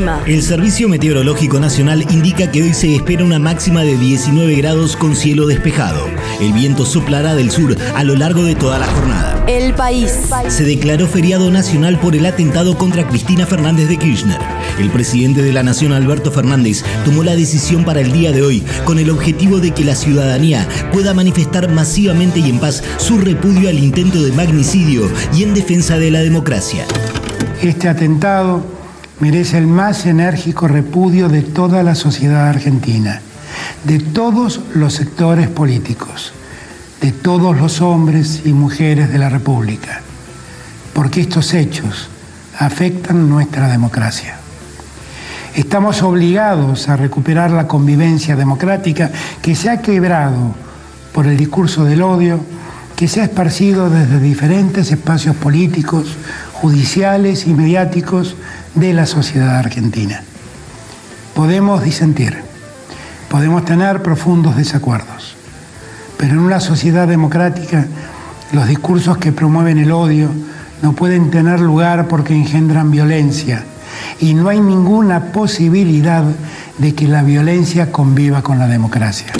El clima. El Servicio Meteorológico Nacional indica que hoy se espera una máxima de 19 grados con cielo despejado. El viento soplará del sur a lo largo de toda la jornada. El país. Se declaró feriado nacional por el atentado contra Cristina Fernández de Kirchner. El presidente de la Nación, Alberto Fernández, tomó la decisión para el día de hoy con el objetivo de que la ciudadanía pueda manifestar masivamente y en paz su repudio al intento de magnicidio y en defensa de la democracia. Este atentado merece el más enérgico repudio de toda la sociedad argentina, de todos los sectores políticos, de todos los hombres y mujeres de la República, porque estos hechos afectan nuestra democracia. Estamos obligados a recuperar la convivencia democrática que se ha quebrado por el discurso del odio que se ha esparcido desde diferentes espacios políticos, judiciales y mediáticos de la sociedad argentina. Podemos disentir, podemos tener profundos desacuerdos, pero en una sociedad democrática los discursos que promueven el odio no pueden tener lugar porque engendran violencia y no hay ninguna posibilidad de que la violencia conviva con la democracia.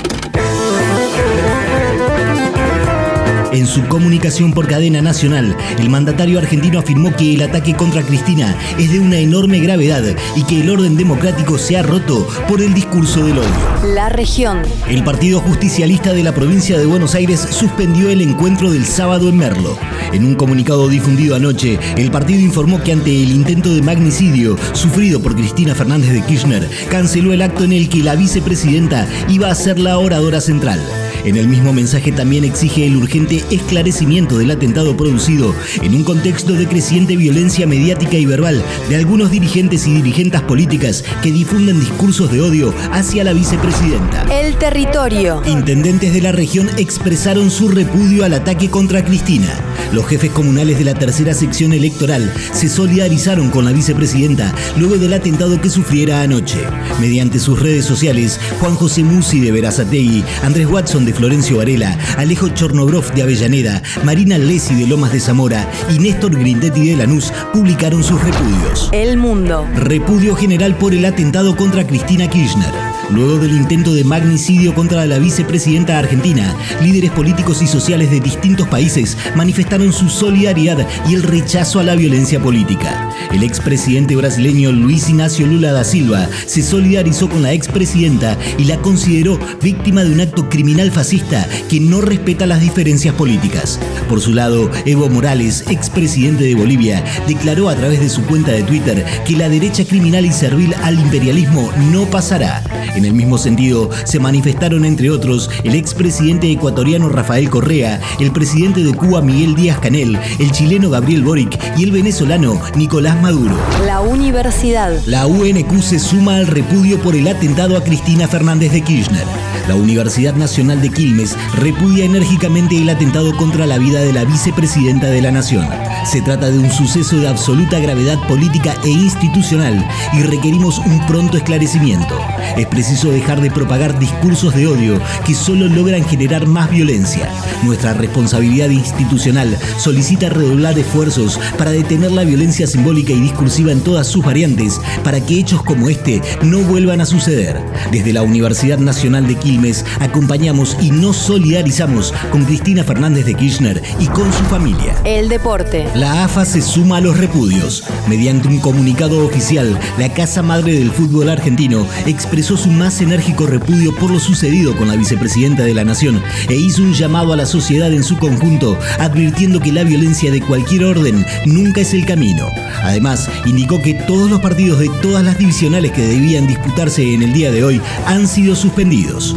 En su comunicación por cadena nacional, el mandatario argentino afirmó que el ataque contra Cristina es de una enorme gravedad y que el orden democrático se ha roto por el discurso del odio. La región. El Partido Justicialista de la provincia de Buenos Aires suspendió el encuentro del sábado en Merlo. En un comunicado difundido anoche, el partido informó que ante el intento de magnicidio sufrido por Cristina Fernández de Kirchner, canceló el acto en el que la vicepresidenta iba a ser la oradora central. En el mismo mensaje también exige el urgente esclarecimiento del atentado producido en un contexto de creciente violencia mediática y verbal de algunos dirigentes y dirigentes políticas que difunden discursos de odio hacia la vicepresidenta. El territorio. Intendentes de la región expresaron su repudio al ataque contra Cristina. Los jefes comunales de la tercera sección electoral se solidarizaron con la vicepresidenta luego del atentado que sufriera anoche. Mediante sus redes sociales, Juan José Musi de Verazategui, Andrés Watson de Florencio Varela, Alejo Chornobrov de Avellaneda, Marina Lesi de Lomas de Zamora y Néstor Grindetti de Lanús publicaron sus repudios. El mundo. Repudio general por el atentado contra Cristina Kirchner. Luego del intento de magnicidio contra la vicepresidenta argentina, líderes políticos y sociales de distintos países manifestaron su solidaridad y el rechazo a la violencia política. El expresidente brasileño Luis Ignacio Lula da Silva se solidarizó con la expresidenta y la consideró víctima de un acto criminal fascista que no respeta las diferencias políticas. Por su lado, Evo Morales, expresidente de Bolivia, declaró a través de su cuenta de Twitter que la derecha criminal y servil al imperialismo no pasará. En el mismo sentido, se manifestaron entre otros el expresidente ecuatoriano Rafael Correa, el presidente de Cuba Miguel Díaz Canel, el chileno Gabriel Boric y el venezolano Nicolás Maduro. La universidad. La UNQ se suma al repudio por el atentado a Cristina Fernández de Kirchner. La Universidad Nacional de Quilmes repudia enérgicamente el atentado contra la vida de la vicepresidenta de la Nación. Se trata de un suceso de absoluta gravedad política e institucional y requerimos un pronto esclarecimiento. Es preciso dejar de propagar discursos de odio que solo logran generar más violencia. Nuestra responsabilidad institucional solicita redoblar esfuerzos para detener la violencia simbólica y discursiva en todas sus variantes para que hechos como este no vuelvan a suceder. Desde la Universidad Nacional de Quilmes acompañamos y nos solidarizamos con Cristina Fernández de Kirchner y con su familia. El deporte. La AFA se suma a los repudios. Mediante un comunicado oficial, la Casa Madre del Fútbol Argentino expresó su más enérgico repudio por lo sucedido con la vicepresidenta de la Nación e hizo un llamado a la sociedad en su conjunto, advirtiendo que la violencia de cualquier orden nunca es el camino. Además, indicó que todos los partidos de todas las divisionales que debían disputarse en el día de hoy han sido suspendidos.